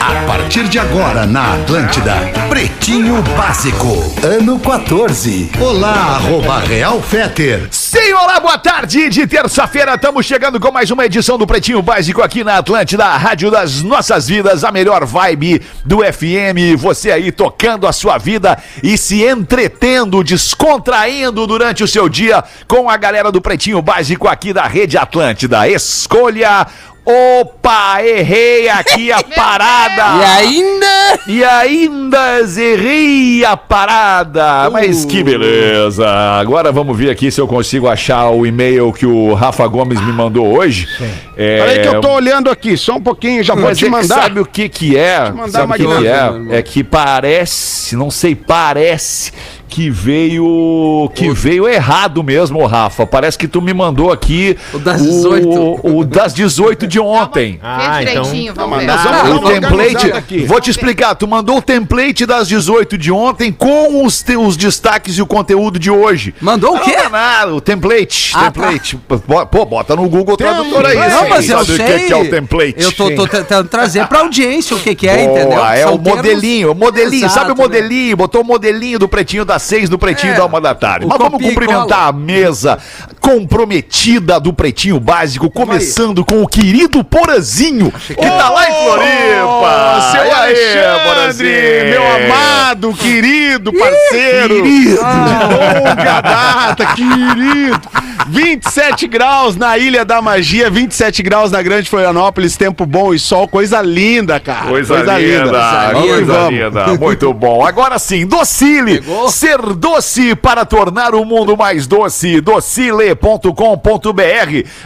A partir de agora na Atlântida, Pretinho Básico, ano 14. Olá, arroba Real Feter. Sim, olá, boa tarde de terça-feira. Estamos chegando com mais uma edição do Pretinho Básico aqui na Atlântida, a rádio das nossas vidas, a melhor vibe do FM. Você aí tocando a sua vida e se entretendo, descontraindo durante o seu dia com a galera do Pretinho Básico aqui da Rede Atlântida. Escolha Opa, errei aqui a parada! E ainda? E ainda errei a parada! Mas que beleza! Agora vamos ver aqui se eu consigo achar o e-mail que o Rafa Gomes me mandou hoje. É... Peraí que eu tô olhando aqui, só um pouquinho, já vou Mas te é mandar. sabe o que que é? mandar Sabe o uma que, que é? É que parece, não sei, parece que veio que veio errado mesmo, Rafa. Parece que tu me mandou aqui O das 18. o, o das 18 de ontem. Fez direitinho, vamos ver. Nós vamos Ah, o template, vou te explicar, tu mandou o template das 18 de ontem com os, te- os destaques e o conteúdo de hoje. Mandou o quê? Não, nada, o template, Ah, template. Pô, Pô, bota no Google Tradutor aí. Não, mas eu sabe o sei. que, que é o template. Eu tô, tô tentando trazer pra audiência o que que é, Boa, entendeu? É São o termos- modelinho, o modelinho, Exato, sabe o né? modelinho? Botou o modelinho do pretinho das seis do pretinho É, da uma da tarde. Mas vamos cumprimentar a mesa comprometida do pretinho básico, começando com o querido Porazinho, que tá lá em Floripa. seu Alexandre, Porazinho? meu amado, querido, parceiro. Querido. De longa data, querido. 27 graus na Ilha da Magia, 27 graus na Grande Florianópolis, tempo bom e sol, coisa linda, cara. Coisa, linda, Vamos que coisa vamos. linda. Muito bom. Agora sim, Docile. Pegou? Ser doce para tornar o mundo mais doce. Docile.com.br.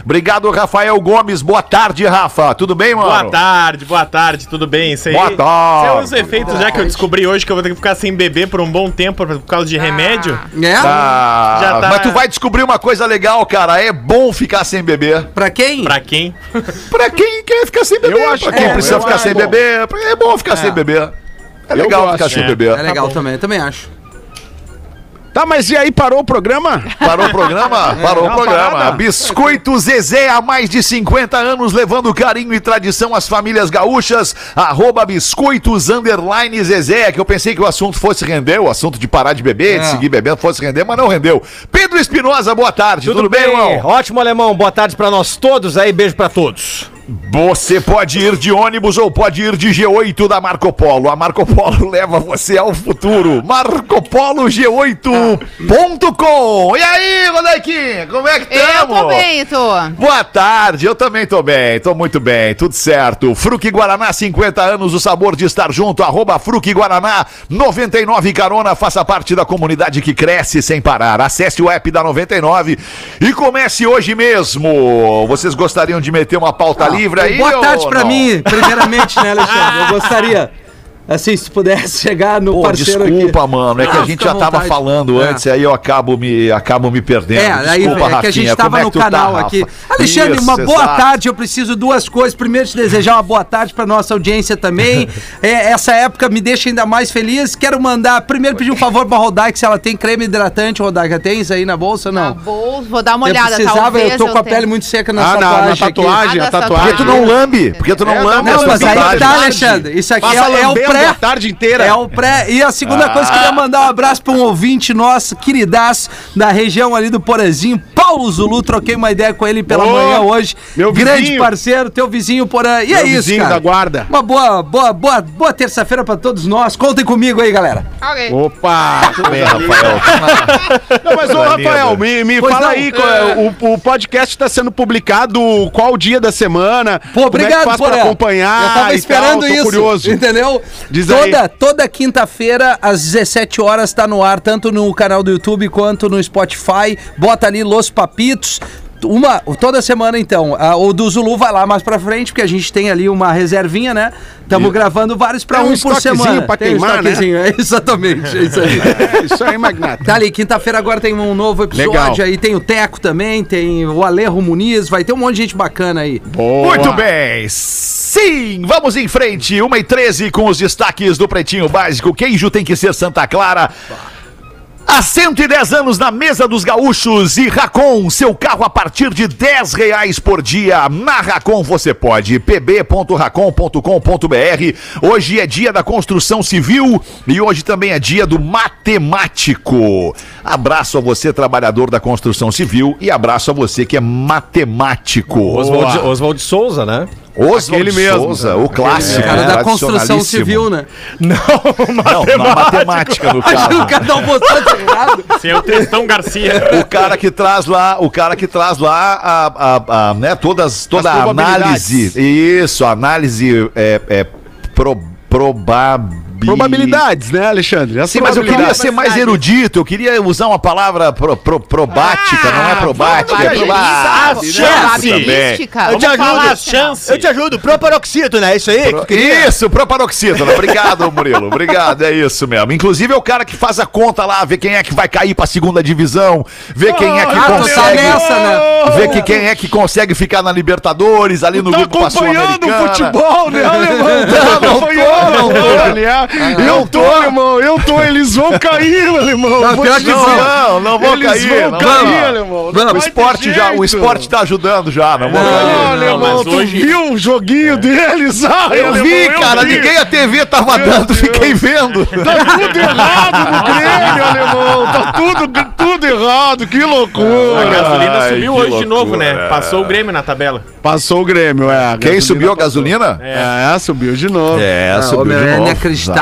Obrigado, Rafael Gomes. Boa tarde, Rafa. Tudo bem, mano? Boa tarde, boa tarde, tudo bem? Isso aí, Boa tarde. É os efeitos já que eu descobri hoje que eu vou ter que ficar sem beber por um bom tempo por causa de remédio. É? Ah, Já tá- Mas tu vai descobrir uma coisa legal, cara. É bom ficar sem beber. Pra quem? Pra quem? Pra quem quer ficar sem beber. Eu acho pra quem bom, precisa eu ficar acho sem bom. beber. É bom ficar sem beber. É legal gosto, ficar sem é. beber. É legal também, eu também acho. Tá, mas e aí, parou o programa? Parou o programa? Parou o programa. parada. Biscoito Zezé, há mais de 50 anos, levando carinho e tradição às famílias gaúchas. Arroba Biscoitos Underline Zezé, que eu pensei que o assunto fosse render, o assunto de parar de beber, de É. seguir bebendo fosse render, mas não rendeu. Pedro Espinosa, boa tarde. Tudo, bem, irmão? Ótimo, alemão. Boa tarde pra nós todos aí. Beijo pra todos. Você pode ir de ônibus ou pode ir de G8 da Marco Polo. A Marco Polo leva você ao futuro. MarcoPoloG8.com. E aí, Rodequinha, como é que Eu estamos? tô bem, tô. Boa tarde, eu também tô bem, tô muito bem, tudo certo. Fruque Guaraná, 50 anos, o sabor de estar junto, arroba Fruque Guaraná, 99 carona, faça parte da comunidade que cresce sem parar. Acesse o app da 99 e comece hoje mesmo. Vocês gostariam de meter uma pauta livre aí? Boa tarde pra não? mim, primeiramente, né, Alexandre? Eu gostaria, assim, se pudesse chegar no Pô, parceiro desculpa, aqui. mano, é que a gente já tava falando É. antes, aí eu acabo me, acabo me perdendo. É, aí Desculpa, é que a gente Rafinha, tava é no tá, canal Rafa? aqui. Alexandre, Isso, uma boa exato. tarde. Eu preciso duas coisas. Primeiro, te desejar uma boa tarde pra nossa audiência também. É, essa época me deixa ainda mais feliz. Quero mandar, primeiro, pedir um favor pra Rodaica, se ela tem creme hidratante. Rodaica, tem isso aí na bolsa ou Tá não? bom, vou dar uma eu olhada, precisava, talvez eu tô com a pele muito seca na Ah, na, tatuagem. na tatuagem, Ah, a tatuagem. Porque tu não lambe, porque tu não É, lambe. não, mas aí tá, Alexandre. Isso aqui é, é o lambendo pré. a tarde inteira. É o pré. E a segunda coisa, queria mandar um abraço pra um ouvinte nosso, queridaço, da região ali do Porazinho, Paulo Zulu. Troquei uma ideia com ele pela Ô, manhã hoje. meu Grande vizinho. parceiro, teu vizinho Porã. E é Meu isso, vizinho cara. da guarda. Uma boa, boa, boa, boa terça-feira pra todos nós. Contem comigo aí, galera. Ok. Opa! Bem, Rafael. Não, mas ô Rafael, me, me fala não. aí, qual é, o, o podcast tá sendo publicado qual dia da semana? Pô, obrigado, Como é que faz pra Porã. acompanhar? Eu tava esperando tal, tô isso. curioso. Entendeu? Diz toda aí. toda quinta-feira, às 17 horas, tá no ar, tanto no canal do YouTube quanto no Spotify. Bota ali Los Papitos. uma, toda semana então. Ah, o do Zulu vai lá mais pra frente, porque a gente tem ali uma reservinha, né? Estamos gravando vários pra Tem um um por semana. pra Tem um queimar, né? estoquezinho, é, exatamente, é isso aí. É isso aí, Magnata. Tá ali, quinta-feira agora tem um novo episódio Legal. aí, tem o Teco também, tem o Alejo Muniz, vai ter um monte de gente bacana aí. Muito bem. Sim, vamos em frente. 1 e 13 com os destaques do Pretinho Básico. Queijo tem que ser Santa Clara. Há 110 anos na mesa dos gaúchos e Racon, seu carro a partir de 10 reais por dia. Na Racon você pode, pb.racon.com.br. Hoje é dia da construção civil e hoje também é dia do matemático. Abraço a você, trabalhador da construção civil, e abraço a você que é matemático. Oswald, Oswald Souza, né? Oswald Aquele mesmo. Souza, o clássico. O cara da construção civil, né? Não, na matemática no o caso. cara dá um botão errado. É o Tristão Garcia. O cara que traz lá, o cara que traz lá a, a, a, né, todas, toda a análise. Isso, análise é, é pro, probabil- Probabilidades, né, Alexandre? As Sim, mas eu queria ser mais erudito, eu queria usar uma palavra pro, pro- probática, não é probática, é probática. Falar as chances. Eu te ajudo, proparoxítono, é isso aí? Pro- Isso, proparoxítono. Obrigado, Murilo. Obrigado, é isso mesmo. Inclusive é o cara que faz a conta lá, vê quem é que vai cair pra segunda divisão, vê quem é que Ah, tá consegue. nessa, né? Vê que quem é que consegue ficar na Libertadores, ali no Tá grupo acompanhando o futebol, né, alemão? Não, não tô, não tô. Aliás, Eu tô, alemão, eu tô. Eles vão cair, alemão. Não, Vou pior te que. Não, não vão Eles cair. vão não cair, vão. alemão. Não. O esporte, já, o esporte tá ajudando já, não vão Não, cair. alemão, tu hoje- viu o joguinho deles? Ah, Eu alemão, vi, cara, vi. ninguém a TV tava dando, fiquei vendo. Tá tudo errado no Grêmio, alemão. Tá tudo, tudo errado. Que A loucura. gasolina Ai, subiu hoje de novo, loucura. né? Passou o Grêmio na tabela. Passou o Grêmio, é. Quem subiu a gasolina? É, subiu de novo. É, Ah, ô, meu,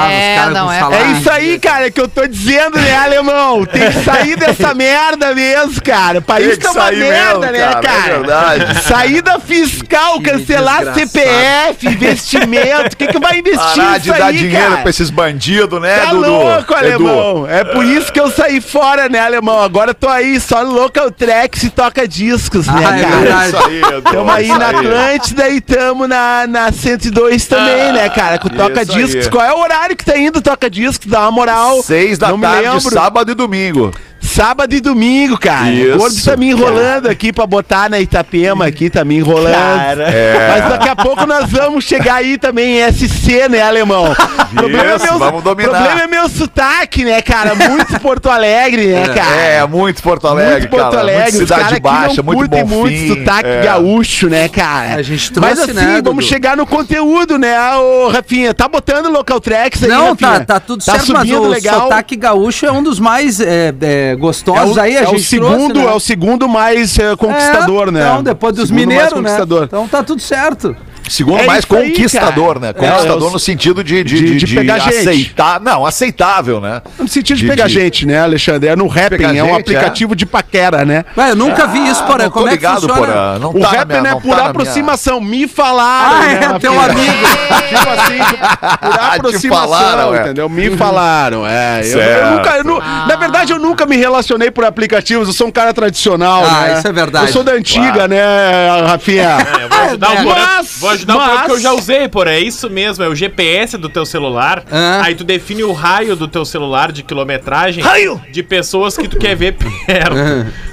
é É, os caras não, com é- salário. É isso aí, cara, que eu tô dizendo, né, alemão? Tem que sair dessa merda mesmo, cara. O país tá uma merda, mesmo, né, cara, cara? é verdade. Saída fiscal, Que cancelar desgraçado. CPF, investimento. O que, que vai investir Parar de nisso dar aí, dinheiro cara? pra esses bandidos, né, Tá Dudu? louco, Edu. alemão. É por isso que eu saí fora, né, alemão? Agora eu tô aí só no Local Tracks e toca discos, né, Ah, é cara? verdade. Isso aí, Edu. Tamo aí na Atlântida e tamo na, na 102 também, né, cara? Com Toca Discos. aí. Qual é o horário que tá indo Toca Discos? Dá uma moral. Seis da Não tarde, sábado e domingo. Sábado e domingo, cara. Isso, o gordo tá me enrolando aqui pra botar na Itapema aqui, tá me enrolando. É. Mas daqui a pouco nós vamos chegar aí também em SC, né, alemão? O problema, é Isso, meu, vamos dominar. problema é meu sotaque, né, cara? Muito Porto Alegre, né, cara? É, muito Porto Alegre, muito Porto cara. Alegre, muito os cidade baixa, muito bom muito sotaque é. gaúcho, né, cara? A gente Mas trouxe, assim, né, vamos Dudu? chegar no conteúdo, né, ô Rafinha? Tá botando local tracks aí, Não, tá, Rafinha? tá tudo certo, mas subindo o legal. sotaque gaúcho é um dos mais é, é, É gostosos o, aí, a é gente o segundo, trouxe, né? é o segundo mais eh, conquistador, É, né? Então, depois dos mineiros, né? conquistador. Então tá tudo certo. Segundo É mais aí, conquistador, cara. né? Conquistador É, no sentido de, de, de- de, de de pegar gente. aceitar. Não, aceitável, né? No sentido de, De- pegar de- gente, né, Alexandre? É no Rapping, é um gente, aplicativo de paquera, né? Ué, eu nunca vi isso, não tô Como é que ligado, funciona? Não o tá Rapping é por tá na minha- aproximação. Me falaram, Ah, né, é, teu Rafinha? amigo. Tipo assim, por Te aproximação, falaram, é. entendeu? Me falaram, é. Eu, eu nunca, eu nu- na verdade, eu nunca me relacionei por aplicativos. Eu sou um cara tradicional, Ah, né? isso é verdade. Eu sou da antiga, né, Rafinha? É, eu vou ajudar o Porã. Mas- ajudar o Porã mas- porque eu já usei, Porã. É isso mesmo, é o GPS do teu celular. Ah. Aí tu define o raio do teu celular de quilometragem Raio! de pessoas que tu quer ver perto.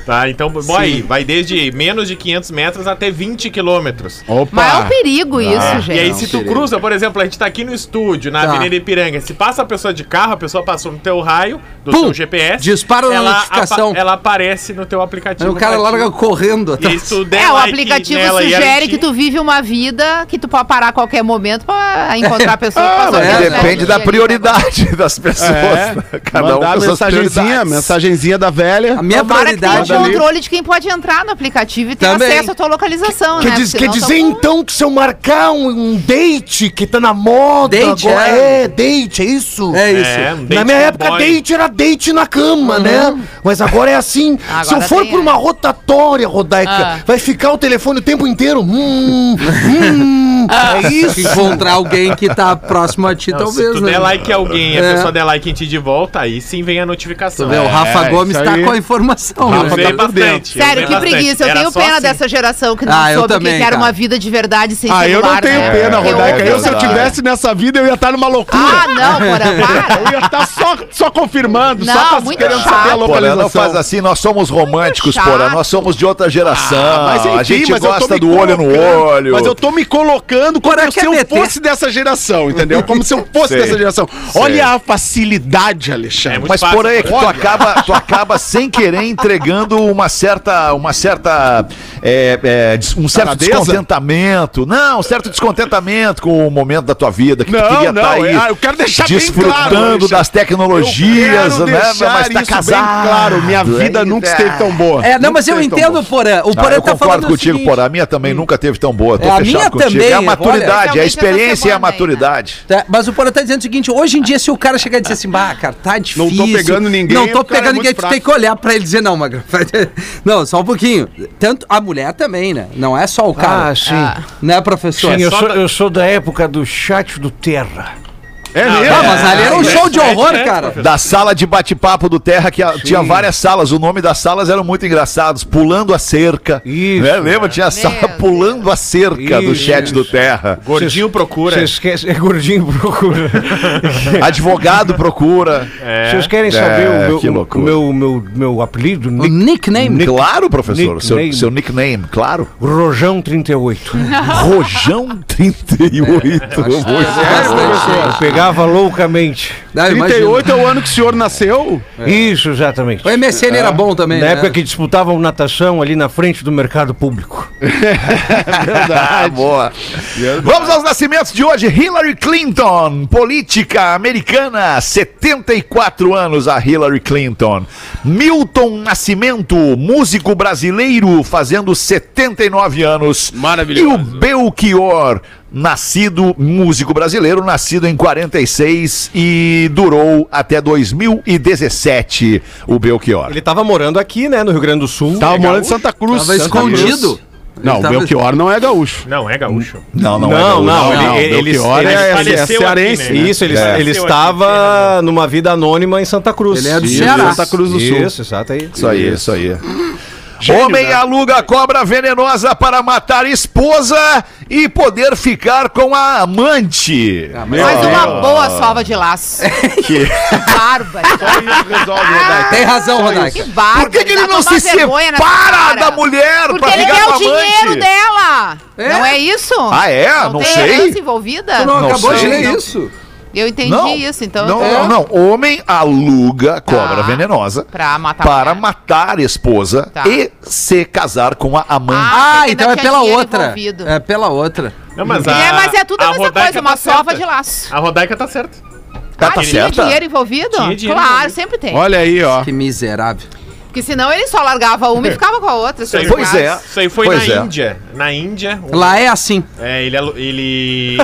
Tá? Então, aí, vai desde menos de 500 metros até 20 quilômetros. Opa! Mas é um perigo isso, gente. E aí, se tu cruza, por exemplo, a gente tá aqui no estúdio, na Tá. Avenida Ipiranga. Se passa a pessoa de carro, a pessoa passou no teu raio, do Pum! teu GPS. Dispara uma ela notificação. apa- ela aparece no teu aplicativo. Aí o cara larga correndo E aí, atrás. se tu der É, o like aplicativo nela e ela sugere que tu vive uma vida que tu pode parar a qualquer momento pra encontrar a pessoa que passou mas pelo é, Depende da né? prioridade das pessoas. É, né? Cada um mandar com suas mensagenzinha, mensagenzinha da velha. A minha Tomara que prioridade ali. controle de quem pode entrar no aplicativo e ter Também. acesso à tua localização, Quer, né? diz- quer senão dizer tão- então que se eu marcar um, um date que tá na moda Date, agora, é. é. date, é isso? É isso. É, um Na minha com época, boy. date era date na cama, né? Mas agora é assim. Agora Se eu for tem, por é. uma rotatória, Rodaica, Ah. vai ficar o telefone o tempo inteiro. Hum, hum, É isso. Encontrar alguém que tá próximo a ti, Não, talvez, se tu né? der like em alguém e a É. pessoa der like em ti de volta, aí sim vem a notificação. Vê, o Rafa É, Gomes tá com a informação, Eu né? Rafa usei tá por bastante. eu Sério, que bastante. preguiça. Eu Era tenho pena assim. dessa geração que não Ah, soube que também, que era uma vida de verdade sem Ah, eu celular, não tenho né? pena, Rodaica. Eu, se eu tivesse nessa vida, eu ia estar numa loucura. Ah, não, Porã, para. Eu ia estar só, só confirmando, Não, só querendo chato. saber a Porã, localização. não faz assim, nós somos românticos. Porã. Nós somos de outra geração. Ah, mas enfim, a gente gosta do olho no olho. Mas eu tô me colocando como Porã se eu meter. fosse dessa geração, entendeu? Como se eu fosse Sei. dessa geração. Sei. Olha a facilidade, Alexandre. É muito Mas fácil, por aí é que tu acaba, tu acaba sem querer entregando uma certa, uma certa, é, é, um certo Taradeza? descontentamento. Não, um certo descontentamento com o momento da tua vida que tu Não, queria não, estar aí é- ah, eu quero deixar bem desfrutando claro, das tecnologias, eu quero né? Mas tá isso casado. bem claro. Minha vida Aí, nunca é. esteve tão boa. É, não, mas eu entendo. Porã. O Ah, Porã eu tá concordo falando contigo, seguinte, porra. A minha também nunca teve tão boa. Tô É, a fechado minha contigo. também, é a olha. maturidade, é a experiência e a né? maturidade. Tá, mas o Porã tá dizendo o seguinte: hoje em dia, se o cara chegar e dizer assim, bah, cara, tá difícil. pegando ninguém, Não tô é pegando muito ninguém, tu tem que olhar pra ele e dizer, não, Magrão. Não, só um pouquinho. Tanto a mulher também, né? Não é só o cara. Ah, sim. Né, professor? Sim, eu sou, da- eu sou da época do chat do Terra. É Não, mesmo? Ah, mas ali era um É, show de é, horror, é, cara. Da sala de bate-papo do Terra, que a- tinha várias salas. O nome das salas eram muito engraçados. Pulando a cerca. Isso. Né? Lembra? Tinha a sala. Pulando a cerca do Isso, chat do. Terra. Gordinho procura. Vocês esquecem, é gordinho procura. Advogado procura. Vocês querem É, saber o meu, que o meu, meu, meu apelido? O Nick, nickname. Claro, professor. Seu, Nickname. seu nickname, claro. Rojão 38. Rojão 38. Eu pegava loucamente. Ah, imagina. 38 é o ano que o senhor nasceu? Isso, exatamente. O MSN era bom também, Na né? época que disputavam natação ali na frente do mercado público. Ah, boa. Vamos aos nascimentos de hoje. Hillary Clinton, política americana, 74 anos a Hillary Clinton. Milton Nascimento, músico brasileiro, fazendo 79 anos. Maravilhoso. E o Belchior, nascido, músico brasileiro, nascido em 46 e durou até 2017, o Belchior. Ele tava morando aqui, né, no Rio Grande do Sul. Tava morando em Santa Cruz. Tava Santa escondido. Cruz. Não, Ele o Belchior não é gaúcho. Não, é gaúcho. Não, não, Não, é gaúcho. não, ele- não, ele- Belchior ele é, é, faleceu cearense. aqui, né? Isso, ele, É. ele estava numa vida anônima em Santa Cruz. Ele é do Ceará. Santa Cruz do Sul. Isso, exato aí. Isso aí, isso aí. Gênio, Homem né? aluga cobra venenosa para matar esposa e poder ficar com a amante. Mais uma boa sova de laço. Que- Bárbaro. Tem razão, Rodaica. Que bárbaro. Por que, que ele não se separa da mulher Porque pra ele ficar quer com a o dinheiro amante? dela. É? Não é isso? Ah, é? Não tem sei. envolvida? Tu não, Não acabou de sei, ler não. isso. Eu entendi Não, isso, então. não, eu- não, não. Homem aluga cobra Tá. venenosa Pra matar para a mulher. matar a esposa Tá. e se casar com a amante. Ah, porque então é pela outra. envolvido. É pela outra. Não, mas, É, mas é tudo a, a mesma Rodaica coisa, uma tá sova certa. de laço. A Rodaica tá certa. Tá, ah, tá tinha certa? dinheiro envolvido? Tinha dinheiro claro, envolvido. sempre tem. Olha aí, ó. Que miserável. Porque senão ele só largava uma e ficava com a outra. se aí- Pois é. Isso aí foi Pois na é. Índia. Na Índia. um- Lá é assim. É, ele, ele.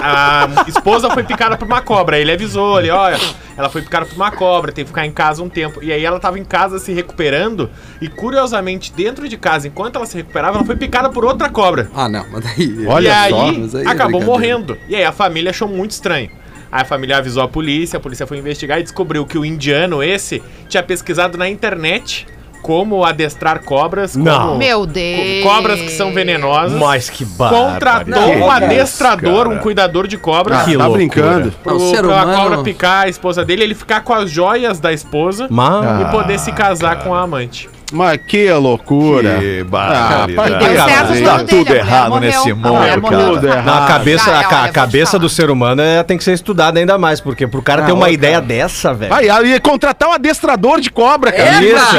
A esposa foi picada por uma cobra. Ele avisou ali, olha, ela foi picada por uma cobra, teve que ficar em casa um tempo. E aí ela tava em casa se recuperando. E curiosamente, dentro de casa, enquanto ela se recuperava, ela foi picada por outra cobra. Ah, não, mas daí. Olha e só, aí, mas aí é acabou morrendo. E aí a família achou muito estranho. Aí a família avisou a polícia, a polícia foi investigar e descobriu que o indiano esse tinha pesquisado na internet como adestrar cobras, como Não. Meu Deus. co- cobras que são venenosas. Mas que Contratou barbaridade. um adestrador, cara. um cuidador de cobras. Ah, Que tá loucura. brincando. Pro, O ser pra humano- cobra picar a esposa dele, ele ficar com as joias da esposa Mas... e poder se casar com a amante. Mas que loucura. Que Ah, barbaridade. o Tá plano tudo dele, errado morreu. nesse mundo, cara. morreu. Tudo errado. Não, a cabeça, Já, a, olha, a cabeça do ser humano é, tem que ser estudada ainda mais, porque pro cara Ah, ter uma ô, ideia cara. dessa, velho. Vai, ia contratar um adestrador de cobra, cara. É, Isso,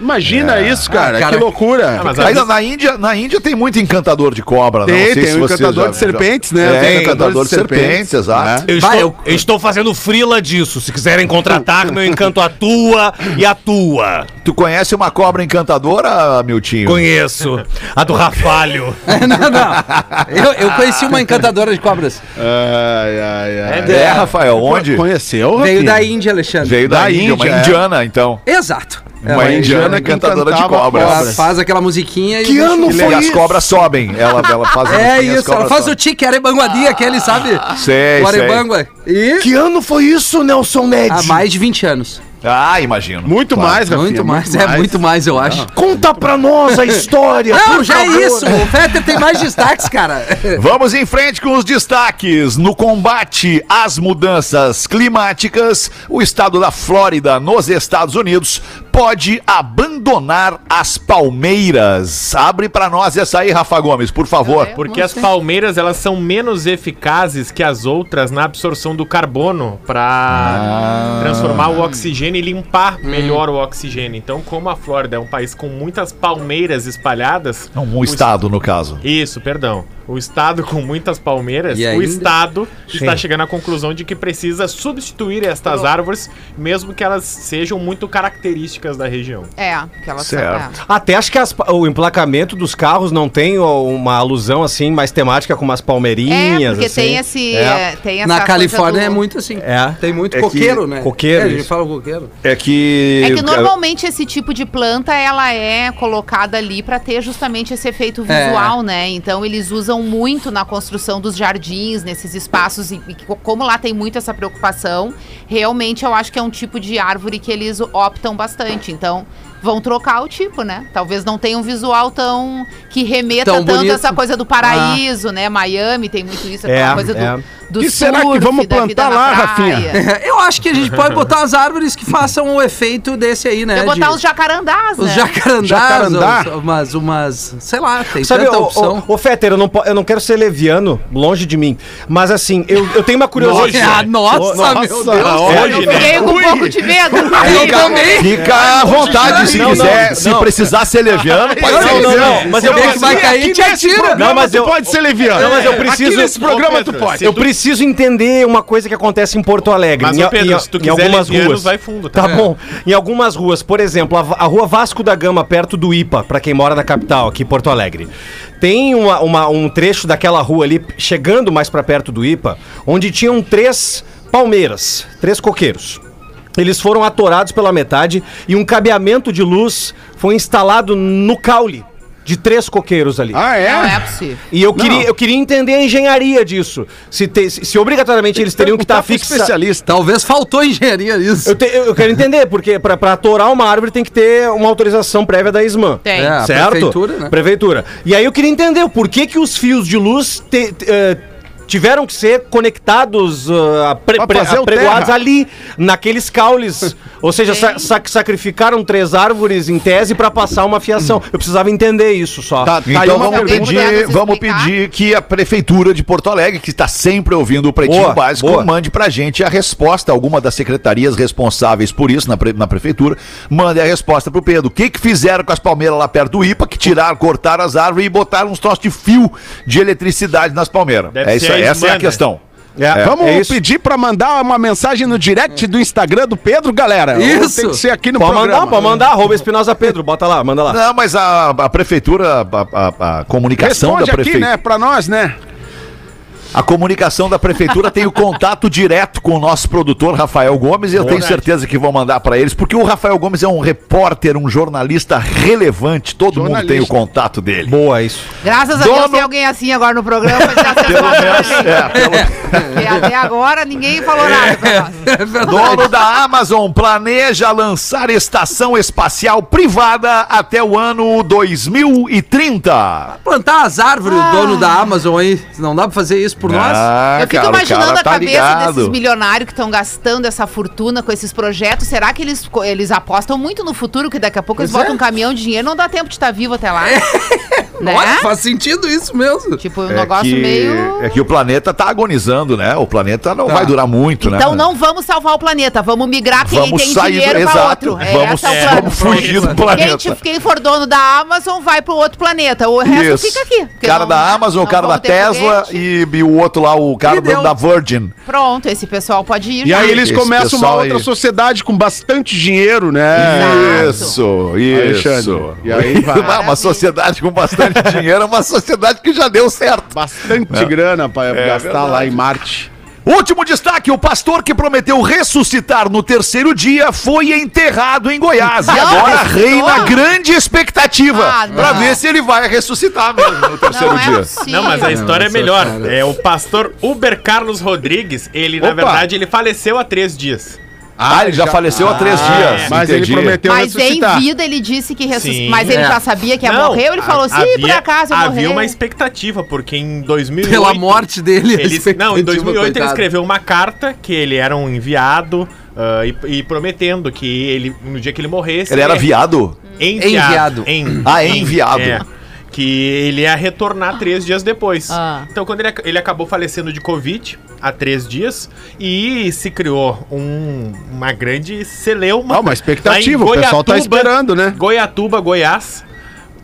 Imagina, é. Isso, cara. Ah, cara. Que loucura. Ah, mas Ainda na Índia, na Índia tem muito encantador de cobra, né? Tem, Não sei tem vocês encantador já- de serpentes, já- né? É, Tem encantador de serpentes, exato. né? Eu, Vai, estou, eu- eu estou fazendo frila disso. Se quiserem contratar, meu encanto atua e atua. Tu conhece uma cobra encantadora, Miltinho? Conheço. A do Rafalho. não, não. Eu, eu conheci uma encantadora de cobras. Ai, ai, ai. É, Rafael, onde? Conheceu, Veio da Índia, Alexandre. Veio da, Da Índia, uma Índia, é. indiana, então. Exato. Uma indiana que encantadora de cobras. Ela faz aquela musiquinha e. Que ano E foi as isso? cobras sobem. Ela, ela faz a É musiquinha, as isso, ela cobras faz o sobem. tique arebanguadi, aquele, sabe? Sei, o sei. arebangua. E. Que ano foi isso, Nelson Ned? Há mais de 20 anos. Ah, imagino. Muito mais, Rafinha. Muito mais, é muito mais, eu acho. Conta pra nós a história. Não, por já é favor. isso. O Fetter tem mais destaques, cara. Vamos em frente com os destaques. No combate às mudanças climáticas, o estado da Flórida, nos Estados Unidos, pode abandonar as palmeiras. Abre pra nós essa aí, Rafa Gomes, por favor. Porque as palmeiras elas são menos eficazes que as outras na absorção do carbono para transformar o oxigênio e limpar melhor o oxigênio. Então, como a Flórida é um país com muitas palmeiras espalhadas, Não, um o estado, no caso. Isso, perdão. O Estado com muitas palmeiras, o? Estado está chegando à conclusão de que precisa substituir estas árvores, mesmo que elas sejam muito características da região. É, que ela Certo. Até acho que as o emplacamento dos carros não tem uma alusão assim mais temática com umas É, palmeirinhas. porque assim. tem esse. É. é, tem essa Na Califórnia do- é muito assim. É. Tem muito É coqueiro, que- né? coqueiro, É, a gente fala coqueiro. É que. É que normalmente esse tipo de planta ela é colocada ali para ter justamente esse efeito É. visual, né? Então eles usam muito na construção dos jardins, nesses espaços e, e co- como lá tem muito essa preocupação, realmente eu acho que é um tipo de árvore que eles optam bastante. Então vão trocar o tipo, né? Talvez não tenha um visual tão que remeta Tão tanto bonito. essa coisa do paraíso, né? Miami tem muito isso, É, aquela coisa do, é. do Que será que surf, vamos da vida plantar lá. Rafinha? Eu acho que a gente pode botar as árvores que façam o efeito desse aí, né? Eu botar de- os jacarandás, Os né? jacarandás, Jacarandá? os- umas, umas, sei lá, tem Sabe, tanta ô, opção. ô, Fetter, eu não, eu não quero ser leviano, longe de mim. Mas assim, eu, eu tenho uma curiosidade. Ah, nossa, Nossa, meu Deus. Hoje, Eu fiquei com um pouco de medo. Eu também. Fica à vontade se Não, quiser. não, se não. precisar ser leviano, pode ser não, não, leviano. não, mas eu que preciso. vai cair, te atira. Não, mas tu eu- pode ser leviano. Não, mas eu preciso- Aqui nesse programa tu pode. Eu preciso entender uma coisa que acontece em Porto Alegre. Mas, em, Pedro, em- se tu em quiser algumas ruas. vai fundo, tá? Tá bom. Em algumas ruas, por exemplo, a, a rua Vasco da Gama, perto do IPA, pra quem mora na capital, aqui em Porto Alegre. Tem uma- uma- um trecho daquela rua ali, chegando mais pra perto do IPA, onde tinham três palmeiras, três coqueiros. Eles foram atorados pela metade e um cabeamento de luz foi instalado no caule de três coqueiros ali. Ah, é? Não é possível. E eu queria, eu queria entender a engenharia disso. Se, te- se, se obrigatoriamente eles teriam que estar pro fixados. especialista. Talvez faltou engenharia nisso. Eu, te- eu- eu quero entender, porque pra, pra atorar uma árvore tem que ter uma autorização prévia da ISMAN. Tem. É, a certo? prefeitura, né? Prefeitura. E aí eu queria entender o porquê que os fios de luz te- te- eh, tiveram que ser conectados, ah, pre- pre- o apregoados ali, naqueles caules. Ou seja, sa- sac- sacrificaram três árvores em tese pra passar uma fiação. Eu precisava entender isso só. Tá, tá Então vamos pedir, vamos pedir que a Prefeitura de Porto Alegre, que está sempre ouvindo o Pretinho Boa, Básico, boa. mande pra gente a resposta. Alguma das secretarias responsáveis por isso na, pre- na Prefeitura, mande a resposta pro Pedro. O que que fizeram com as palmeiras lá perto do IPA, que tiraram, cortaram as árvores e botaram uns troços de fio de eletricidade nas palmeiras? Deve É isso, aí, essa é a questão. É, Vamos é pedir pra mandar uma mensagem no direct do Instagram do Pedro, galera. Isso. Tem que ser aqui no Pode programa. mandar, pode mandar. Arroba Espinosa Pedro. Bota lá, manda lá. Não, mas a, a Prefeitura, a, a- a comunicação Responde da aqui, Prefeitura. né, pra nós, né? A comunicação da prefeitura tem o contato direto com o nosso produtor Rafael Gomes e eu tenho certeza que vão mandar para eles, porque o Rafael Gomes é um repórter, um jornalista relevante, todo mundo tem o contato dele. Boa, isso. Graças a Dono- Deus tem alguém assim agora no programa. Pelo menos, é, pelo- Porque até agora ninguém falou nada pra nós. Dono da Amazon planeja lançar estação espacial privada até o ano 2030. Plantar as árvores, o dono da Amazon aí. Não dá pra fazer isso por nós? Ah, Eu fico cara, imaginando cara a tá cabeça ligado. desses milionários que estão gastando essa fortuna com esses projetos. Será que eles, eles apostam muito no futuro, que daqui a pouco eles Pois botam é. um caminhão de dinheiro não dá tempo de estar vivo até lá? Né? Olha, faz sentido isso mesmo. Tipo, um É negócio que, meio. é que o planeta tá agonizando, né? O planeta não vai durar muito, né? Então não vamos salvar o planeta, vamos migrar quem Vamos tem sair dinheiro do exato. outro. É, vamos, é o plano. vamos fugir do Quem, planeta. te- quem for dono da Amazon vai pro outro planeta. O resto Isso. fica aqui. cara não- da Amazon, o cara da Tesla e, e o outro lá, o cara do- deu. da Virgin. Pronto, esse pessoal pode ir. E já. aí eles Esse começam uma outra aí. sociedade com bastante dinheiro, né? Exato. Isso, isso. Alexandre, e aí vai. Não, uma sociedade com bastante dinheiro é uma sociedade que já deu certo. Bastante grana pra gastar verdade. lá em Marte. Último destaque: o pastor que prometeu ressuscitar no terceiro dia foi enterrado em Goiás. E agora reina grande expectativa Ah, pra não. ver se ele vai ressuscitar mesmo no terceiro Não é dia. possível. Não, mas a história é melhor. cara. É o pastor Uber Carlos Rodrigues. Ele, na Opa. verdade, ele faleceu há três dias. Ah, ele já, faleceu há três dias. Mas entendi. ele prometeu Mas em ressuscitar. vida ele disse que ressuscitou. Sim. Mas ele É. já sabia que ia Não, morrer ou ele falou, se por acaso eu Havia morrer. uma expectativa, porque em 2008... Pela morte dele, Ele, não, em 2008 ele coitado. escreveu uma carta que ele era um enviado ah, e, e prometendo que ele, no dia que ele morresse... Ele era viado? Enviado. Enviado. Em- Ah, enviado. É, que ele ia retornar três dias depois. Ah. Então, quando ele, ele acabou falecendo de Covid há três dias, e se criou um- uma grande celeuma. Ah, uma expectativa, o pessoal tá esperando, né? Goiatuba, Goiás,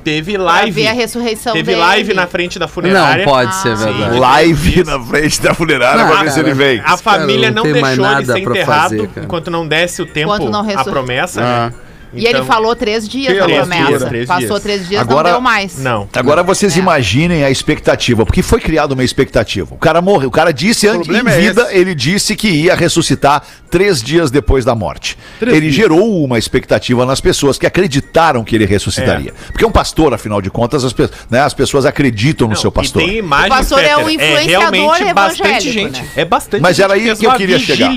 teve Pra live. ver a ressurreição Teve dele. live na frente da funerária. Não pode ser Ah. verdade. Live na frente da funerária pra ver se ele vem. A família não não, deixou ele nada ser enterrado fazer, enquanto não desse o tempo, a promessa, Ah. né? E ele Então- falou três dias na promessa. Três Passou dias. três dias, Agora- não deu mais. Não. Agora vocês É. imaginem a expectativa, porque foi criada uma expectativa. O cara morreu, o cara disse antes, em é vida, esse. ele disse que ia ressuscitar três dias depois da morte. Três ele dias. gerou uma expectativa nas pessoas que acreditaram que ele ressuscitaria. Porque é um pastor, afinal de contas, as, pe- né, as pessoas acreditam no Não, seu pastor. E tem imagens, O pastor é um Peter, influenciador realmente bastante evangélico, gente. né? É bastante Mas gente era aí que eu queria chegar.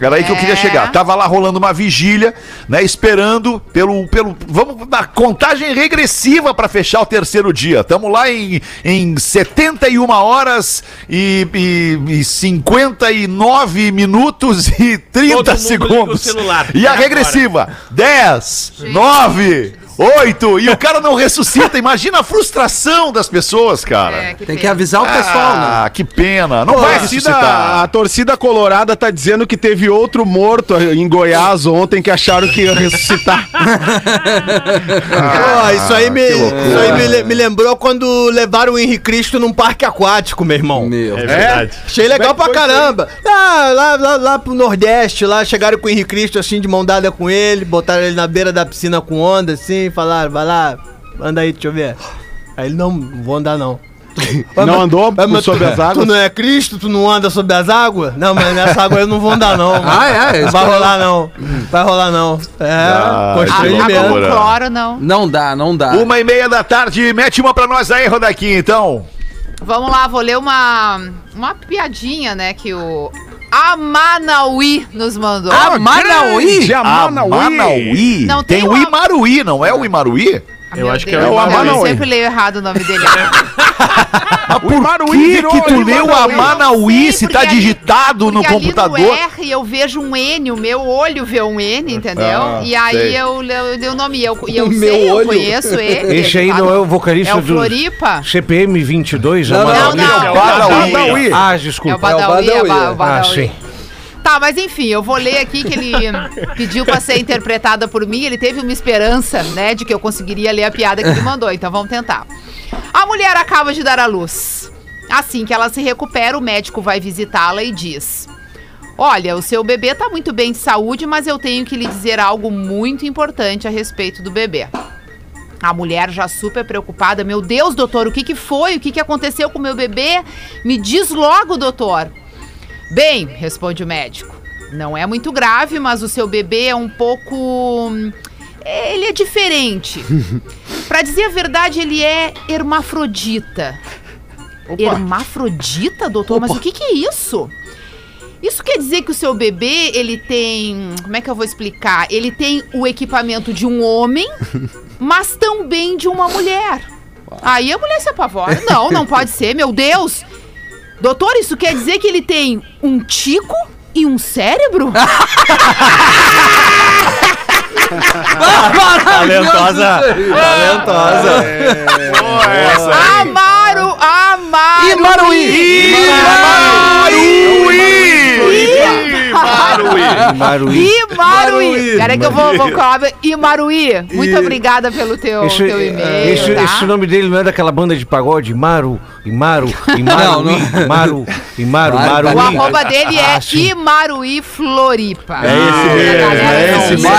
Era aí que eu queria É. chegar. Tava lá rolando uma vigília, né? Esperando pelo. pelo vamos na contagem regressiva para fechar o terceiro dia. Estamos lá em, em 71 horas e, e, e 59 minutos e 30 Todo mundo liga o segundos. celular. E a Agora. regressiva: 10, 9, 8. E o cara não ressuscita. Imagina a frustração das pessoas, cara. É, Tem pena. que avisar o pessoal, né? Ah, que pena. Não Pô, vai ressuscitar. a torcida colorada tá dizendo que teve outro morto em Goiás ontem que acharam que ia ressuscitar. Pô, isso aí, me, isso aí me, me lembrou quando levaram o Henrique Cristo num parque aquático, meu irmão. Meu. É verdade. Achei legal pra caramba. Ah, lá, lá, lá pro Nordeste, lá chegaram com o Henrique Cristo assim, de mão dada com ele, botaram ele na beira da piscina com onda, assim, falaram, vai lá, anda aí, deixa eu ver. Aí ele, não, não vou andar não. Não andou Mas, mas sob tu- as águas? Tu não é Cristo, tu não anda sob as águas? Não, mas nessa água eu não vou andar não. Ah, é? Não vai rolar não. Vai rolar não. É, Ah, com cloro, não. Não dá, não dá. Uma e meia da tarde, mete uma pra nós aí, Rodaquinha, então. Vamos lá, vou ler uma, uma piadinha, né, que o Amanauí nos mandou. Ah, Manauí? Amanauí. Manauí. Não, tem, tem o Imaruí, não é o Imaruí? Ah, Eu meu acho que Deus é o céu, Eu sempre leio errado o nome dele. Mas por que, virou que tu leu. Amanauí se tá ali- digitado no computador? No R eu vejo um N, o meu olho vê um N, entendeu? Ah, e aí sei. eu, dei o nome. E eu, e eu O sei, meu eu olho. conheço ele. Esse aí não é o vocalista É o do Floripa? CPM 22? Não, Amaral? Não, não. Badawi. Ah, É o desculpa. Badawi, é o Ba- o Ah, Badawi. sim. Tá, mas enfim, eu vou ler aqui que ele pediu pra ser interpretada por mim. Ele teve uma esperança, né, de que eu conseguiria ler a piada que ele mandou. Então vamos tentar. A mulher acaba de dar à luz. Assim que ela se recupera, o médico vai visitá-la e diz: Olha, o seu bebê tá muito bem de saúde, mas eu tenho que lhe dizer algo muito importante a respeito do bebê. A mulher já super preocupada. Meu Deus, doutor, o que, que foi? O que, que aconteceu com o meu bebê? Me diz logo, doutor. Bem, responde o médico. Não é muito grave, mas o seu bebê é um pouco. hum, Ele é diferente. Pra dizer a verdade, ele é hermafrodita. Hermafrodita, doutor? Mas o que, que é isso? Isso quer dizer que o seu bebê, ele tem. Como é que eu vou explicar? Ele tem o equipamento de um homem, mas também de uma mulher. Aí a mulher se apavora. Não, não pode ser, meu Deus! Doutor, isso quer dizer que ele tem um tico e um cérebro? Talentosa. Talentosa. Amaro, Amaro! Imaruí! Imaruí! Imaruí! Imaruí. Imaruí. Peraí que eu vou, vou cobrar. Imaruí. Muito obrigada pelo teu, Esse, teu e-mail. esse, tá? esse nome dele não é daquela banda de pagode? Imaru, Imaru, Imaru, Não, não. Imaru, Imaru, Imaru. O arroba dele é Ah. Imaruí Floripa. É esse mesmo, é esse não mesmo.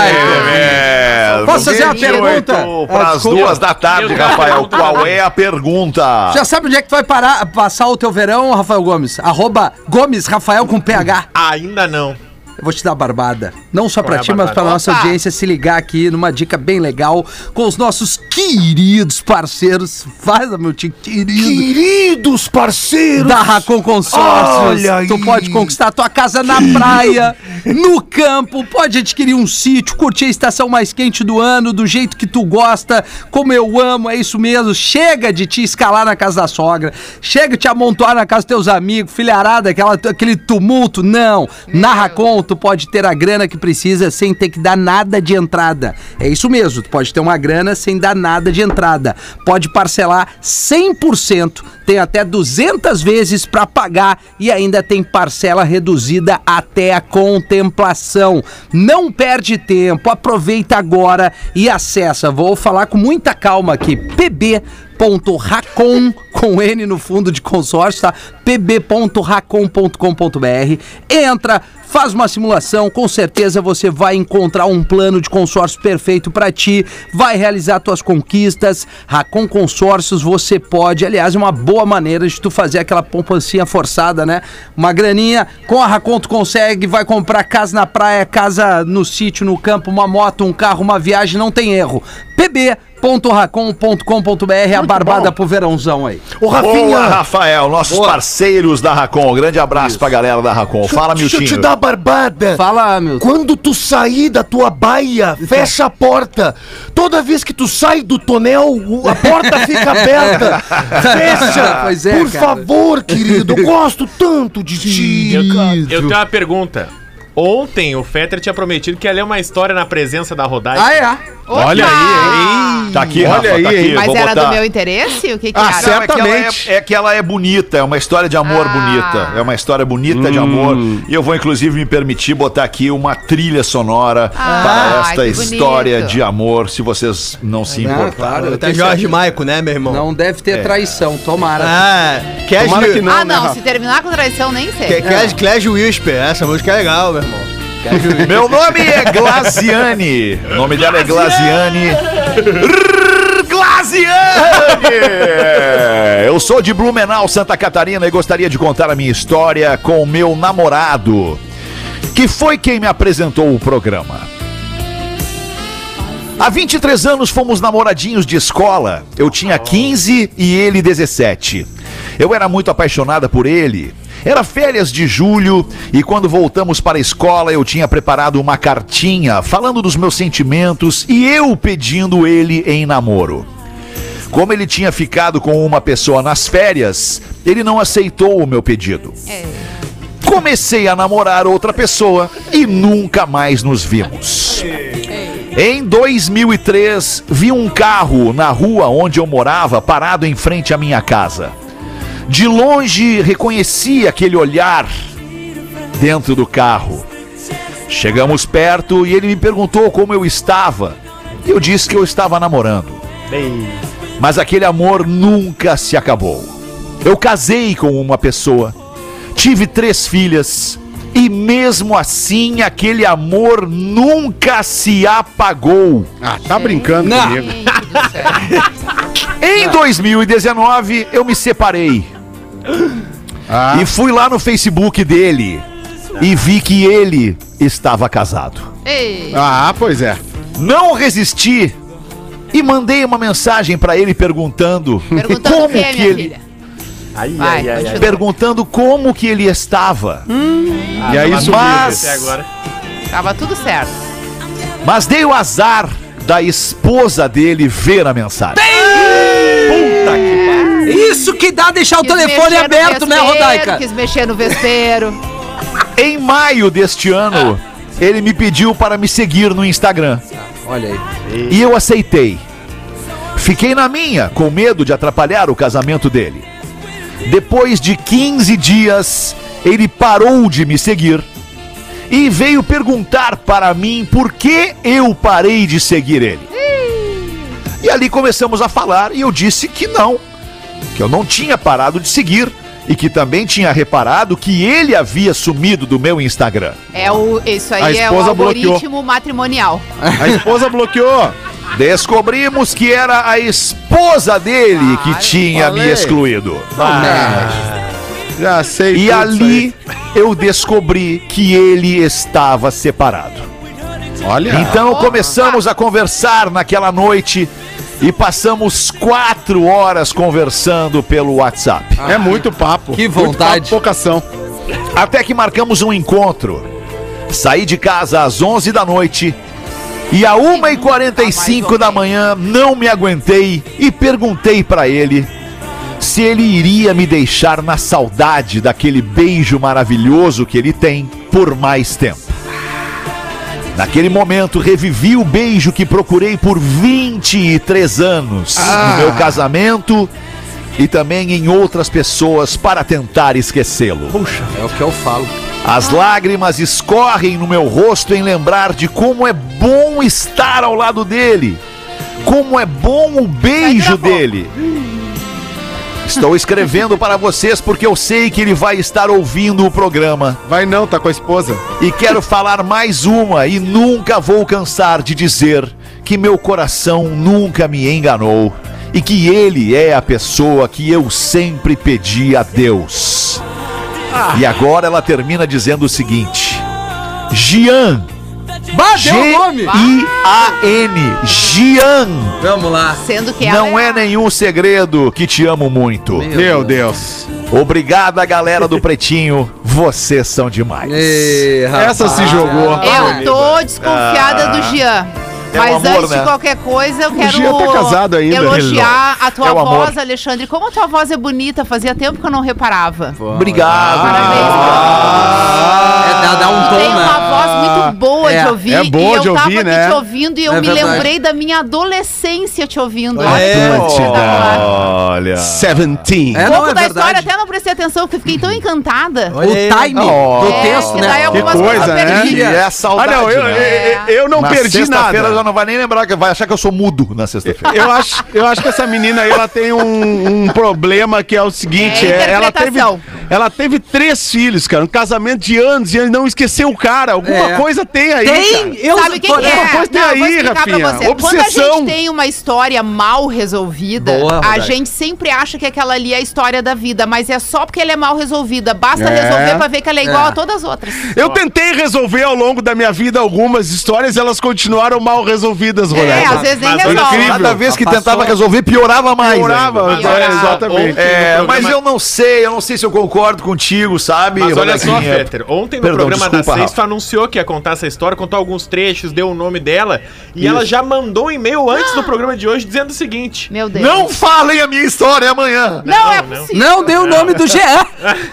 É, Posso fazer uma 28 pergunta? Para as duas da tarde, Rafael. Qual é a pergunta? Já sabe onde é que tu vai parar, passar o teu verão, Rafael Gomes? Arroba Gomes Rafael com PH. Ainda não. Eu vou te dar a barbada. Não só pra Qual é ti, mas pra barbada? nossa Opa! audiência se ligar aqui numa dica bem legal com os nossos queridos parceiros. Faz, meu tio, querido. Queridos parceiros! Da Racon Consórcios. Olha aí. Tu pode conquistar a tua casa na praia, no campo, pode adquirir um sítio, curtir a estação mais quente do ano, do jeito que tu gosta, como eu amo, é isso mesmo. Chega de te escalar na casa da sogra, chega de te amontoar na casa dos teus amigos, filharada, aquela, aquele tumulto. Não. Na Racon, tu pode ter a grana que precisa sem ter que dar nada de entrada. É isso mesmo, tu pode ter uma grana sem dar nada de entrada. Pode parcelar 100%, tem até 200 vezes para pagar e ainda tem parcela reduzida até a contemplação. Não perde tempo, aproveita agora e acessa. Vou falar com muita calma aqui. pb pb.racon com N no fundo de consórcio, tá? pb.racon.com.br. Entra, faz uma simulação, com certeza você vai encontrar um plano de consórcio perfeito para ti, vai realizar tuas conquistas. Racon Consórcios você pode, aliás, é uma boa maneira de tu fazer aquela poupancinha forçada, né? Uma graninha, com a Racon tu consegue, vai comprar casa na praia, casa no sítio, no campo, uma moto, um carro, uma viagem, não tem erro. pb.racon.com.br, a barbada pro verãozão aí. Ô, Rafinha! Boa, Rafael, nossos Boa. parceiros da Racon. Grande abraço pra galera da Racon. Fala, Deixa eu te dar a barbada. Fala, meu. Quando tu sair da tua baia, fecha a porta. Toda vez que tu sai do tonel, o- a porta fica aberta. Fecha. Pois é, Por cara. favor, querido. Eu gosto tanto de ti. Eu, eu tenho uma pergunta. Ontem o Fetter tinha prometido que ia ler uma história na presença da Rodaica. Ah, é? Olha aí, hein? Tá aqui, Olha Rafa, aí, tá aqui. Mas Vou era botar. do meu interesse? O que que Ah, era? Não, é que, ela Certamente. é, é que ela é bonita, é uma história de amor Ah. bonita. É uma história bonita de amor. E eu vou, inclusive, me permitir botar aqui uma trilha sonora Ah, para esta bonito. história de amor, se vocês não se Não, importarem. claro. Até Jorge. Maico, né, meu irmão? Não deve ter traição, tomara. Ah, Cash, Tomara que não, ah, né, não, Rafa? se terminar com traição, nem sei. Ca- Cash, Clash Whisper. Essa música é legal, meu irmão. Meu nome é Glaziane. O nome dela é Glaziane. Rrr, Glaziane! Eu sou de Blumenau, Santa Catarina e gostaria de contar a minha história com o meu namorado, que foi quem me apresentou o programa. Há 23 anos fomos namoradinhos de escola. Eu tinha 15 e ele 17. Eu era muito apaixonada por ele. Era férias de julho e quando voltamos para a escola eu tinha preparado uma cartinha falando dos meus sentimentos e eu pedindo ele em namoro. Como ele tinha ficado com uma pessoa nas férias, ele não aceitou o meu pedido. Comecei a namorar outra pessoa e nunca mais nos vimos. Em 2003, vi um carro na rua onde eu morava parado em frente à minha casa. De longe, reconheci aquele olhar dentro do carro. Chegamos perto e ele me perguntou como eu estava. Eu disse que eu estava namorando. Mas aquele amor nunca se acabou. Eu casei com uma pessoa, tive três filhas e mesmo assim aquele amor nunca se apagou. Ah, tá brincando Não. comigo. Em 2019 eu me separei Ah, e fui lá no Facebook dele e vi que ele estava casado. Ei, ah, pois é. Não resisti e mandei uma mensagem pra ele perguntando perguntando como o quê, que ele filha? Ai, Vai, ai, ai, perguntando como que ele estava. e aí mas, agora. Tava tudo certo. mas dei o azar da esposa dele ver a mensagem. Puta que Isso que dá deixar o Quis telefone mexer no aberto, né, Rodaica? Quis mexer no vespeiro. Em maio deste ano, ele me pediu para me seguir no Instagram. Olha aí. E eu aceitei. Fiquei na minha, com medo de atrapalhar o casamento dele. Depois de 15 dias, ele parou de me seguir e veio perguntar para mim por que eu parei de seguir ele. E ali começamos a falar e eu disse que não, que eu não tinha parado de seguir e que também tinha reparado que ele havia sumido do meu Instagram. É o, isso A aí é o esposa bloqueou. algoritmo matrimonial. A esposa bloqueou. Descobrimos que era a esposa dele que tinha me falei. excluído. Já sei. E ali eu descobri que ele estava separado. Olha. Então começamos a conversar naquela noite e passamos quatro horas conversando pelo WhatsApp. É muito papo. Que Muito vontade. papo, pouca ação. Até que marcamos um encontro. Saí de casa às 11 da noite e a 1h45 da manhã não me aguentei e perguntei pra ele se ele iria me deixar na saudade daquele beijo maravilhoso que ele tem por mais tempo. Naquele momento, revivi o beijo que procurei por 23 anos no meu casamento e também em outras pessoas para tentar esquecê-lo. É o que eu falo. As lágrimas escorrem no meu rosto em lembrar de como é bom estar ao lado dele. Como é bom o beijo dele. Estou escrevendo para vocês porque eu sei que ele vai estar ouvindo o programa. Vai não, tá com a esposa. E quero falar mais uma e nunca vou cansar de dizer que meu coração nunca me enganou e que ele é a pessoa que eu sempre pedi a Deus. E agora ela termina dizendo o seguinte: Gian, Bah, deu o nome! G-I-A-N, Gian. Vamos lá. Sendo que ela Não é nenhum segredo que te amo muito. Meu Deus. Obrigada, galera do Pretinho. Vocês são demais. Ê, rapaz. Essa se jogou. Eu tô desconfiada do Jean. É o Mas amor, antes né? de qualquer coisa, eu quero tá casado ainda. elogiar a tua É o amor. voz, Alexandre. Como a tua voz é bonita, fazia tempo que eu não reparava. Obrigado. É, dá, dá um tom, Tem né? uma voz muito boa É, de ouvir. é boa e eu de tava ouvir, aqui né? te ouvindo e eu É me verdade. lembrei da minha adolescência te ouvindo. Olha Olha aí. que coisa espetacular. Olha. Seventeen. É, Um não, pouco é da verdade. história até não prestei atenção, porque fiquei tão encantada. O time Oh. do É, texto, né? Que coisa, eu né? E é saudade. Ah, não, eu, né? eu, eu não Na perdi sexta-feira nada. já não vai nem lembrar, que vai achar que eu sou mudo na sexta-feira. Eu acho, eu acho que essa menina aí ela tem um, um problema que é o seguinte: É é, ela, teve, ela teve três filhos, cara. Um casamento de anos e ele não esqueceu o cara. Alguma É. coisa tem aí. Tem! cara. Eu Sabe o que, que Olha, é? coisa tem Não, eu vou aí, explicar pra Rafinha. você. Quando a gente tem uma história mal resolvida, Boa, a gente sempre acha que aquela ali é a história da vida, mas é só porque ela é mal resolvida. Basta É. resolver pra ver que ela é igual É. a todas as outras. Eu tentei resolver ao longo da minha vida algumas histórias e elas continuaram mal resolvidas, É, Roberto. às vezes nem Mas resolve. incrível. Cada vez que Passou. tentava resolver, piorava mais. Piorava, ainda. é, Piorava. exatamente. É, mas eu não sei, eu não sei se eu concordo contigo, sabe? Mas olha só? Fetter, ontem no Perdão, programa da Sexta anunciou que ia contar essa história, contou alguns trechos, deu o nome dela, e ela já mandou um e-mail antes do programa de hoje dizendo o seguinte: Meu Deus. Não falem a minha história amanhã. Não, é Não, não. possível. Não deu o nome do Jean.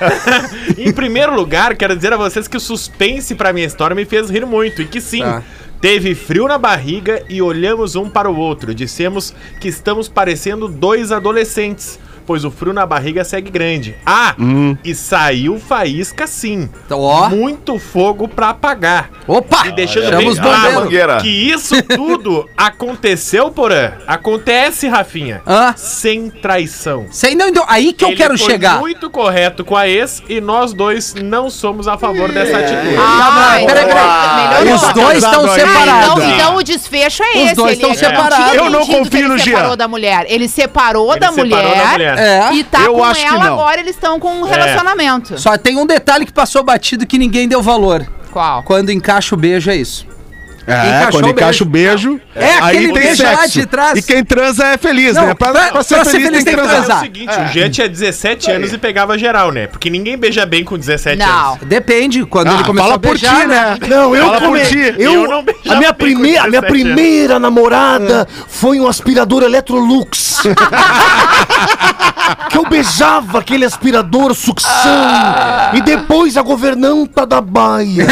Em primeiro lugar, quero dizer a vocês que o suspense pra minha história me fez rir muito. E que sim, Tá. teve frio na barriga e olhamos um para o outro. Dissemos que estamos parecendo dois adolescentes. Pois o frio na barriga segue grande. Ah, e saiu faísca sim. Ó. Muito fogo pra apagar. Opa! E deixando Chama bem os claro que isso tudo aconteceu, Porã. Acontece, Rafinha. Hã? Sem traição. Sei não, então, aí que eu Ele quero foi chegar. muito correto com a ex e nós dois não somos a favor dessa atitude. Ah, Não, peraí, então, peraí. Os melhorou. dois estão casado aí. Ah, separados. então, então o desfecho é Os esse. dois ele estão separados. Eu não entendido que confio ele no separou Jean. da mulher. Ele separou, Ele da, separou mulher, da mulher. É. e tá Eu com acho que ela não. agora. Eles estão com um relacionamento. Só tem um detalhe que passou batido que ninguém deu valor. Qual? Quando encaixa o beijo, é isso. É, Encaixou quando encaixa o beijo, É, aquele aí tem beijo lá sexo. de trás. E quem transa é feliz, Não, né? Pra, pra- pra ser pra ser feliz, tem que transar. É o seguinte, o Jean tinha 17 anos e pegava geral, né? Porque ninguém beija bem com 17 Não. anos. Depende, quando Ah, ele começou fala a por beijar, ti, né? Não, eu Fala por come... ti. Eu, Eu não beijava a minha bem com primeira, a minha 17 anos. primeira namorada foi um aspirador Electrolux. que eu beijava aquele aspirador sucção Ah. e depois a governanta da baia.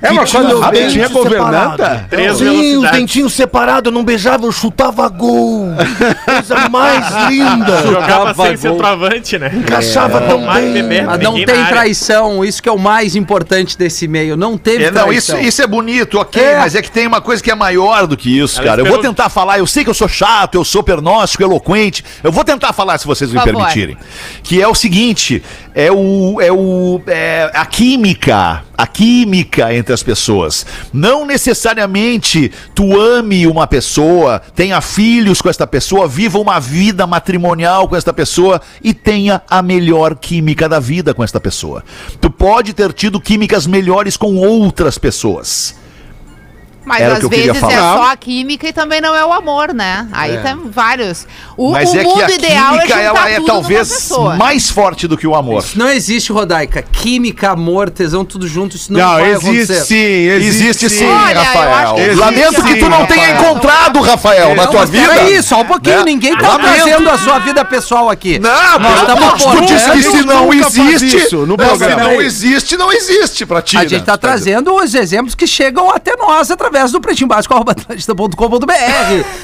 É uma coisa dentes tinha governanta? Três Sim, os dentinhos separados, eu não beijava, eu chutava gol. Coisa mais linda. Jogava sem gol. centroavante, né? Encaixava É. tão bem. Mas não tem traição, isso que é o mais importante desse e-mail. Não teve É, não, isso, traição. isso é bonito, ok, É. mas é que tem uma coisa que é maior do que isso, Ela cara. Eu vou tentar falar, eu sei que eu sou chato, eu sou pernóstico, eloquente. Eu vou tentar falar, se vocês me Por favor. permitirem. Que é o seguinte: é o. É o. É a química. A química entre as pessoas. Não necessariamente tu ame uma pessoa, tenha filhos com esta pessoa, viva uma vida matrimonial com esta pessoa e tenha a melhor química da vida com esta pessoa. Tu pode ter tido químicas melhores com outras pessoas. Mas Era às que eu queria vezes é só a química e também não é o amor, né? Aí tem vários. O, Mas o é que mundo a ideal é química juntar ela é talvez mais forte do que o amor. Isso não existe, Rodaica. Química, amor, tesão, tudo junto, isso não, Não, vai existe acontecer. sim, existe, Existe sim, Olha, Rafael. que existe, Lamento que tu não sim, tenha Rafael. encontrado, Rafael, na Não, tua mas vida. peraí, só um pouquinho, Né? ninguém tá Lamento. trazendo a sua vida pessoal aqui. Não, Nós estamos por Deus, dentro. que se não existe, isso no não, programa. se não existe, não existe pra ti. A gente né? tá trazendo os exemplos que chegam até nós através do pretinhobásico.com.br.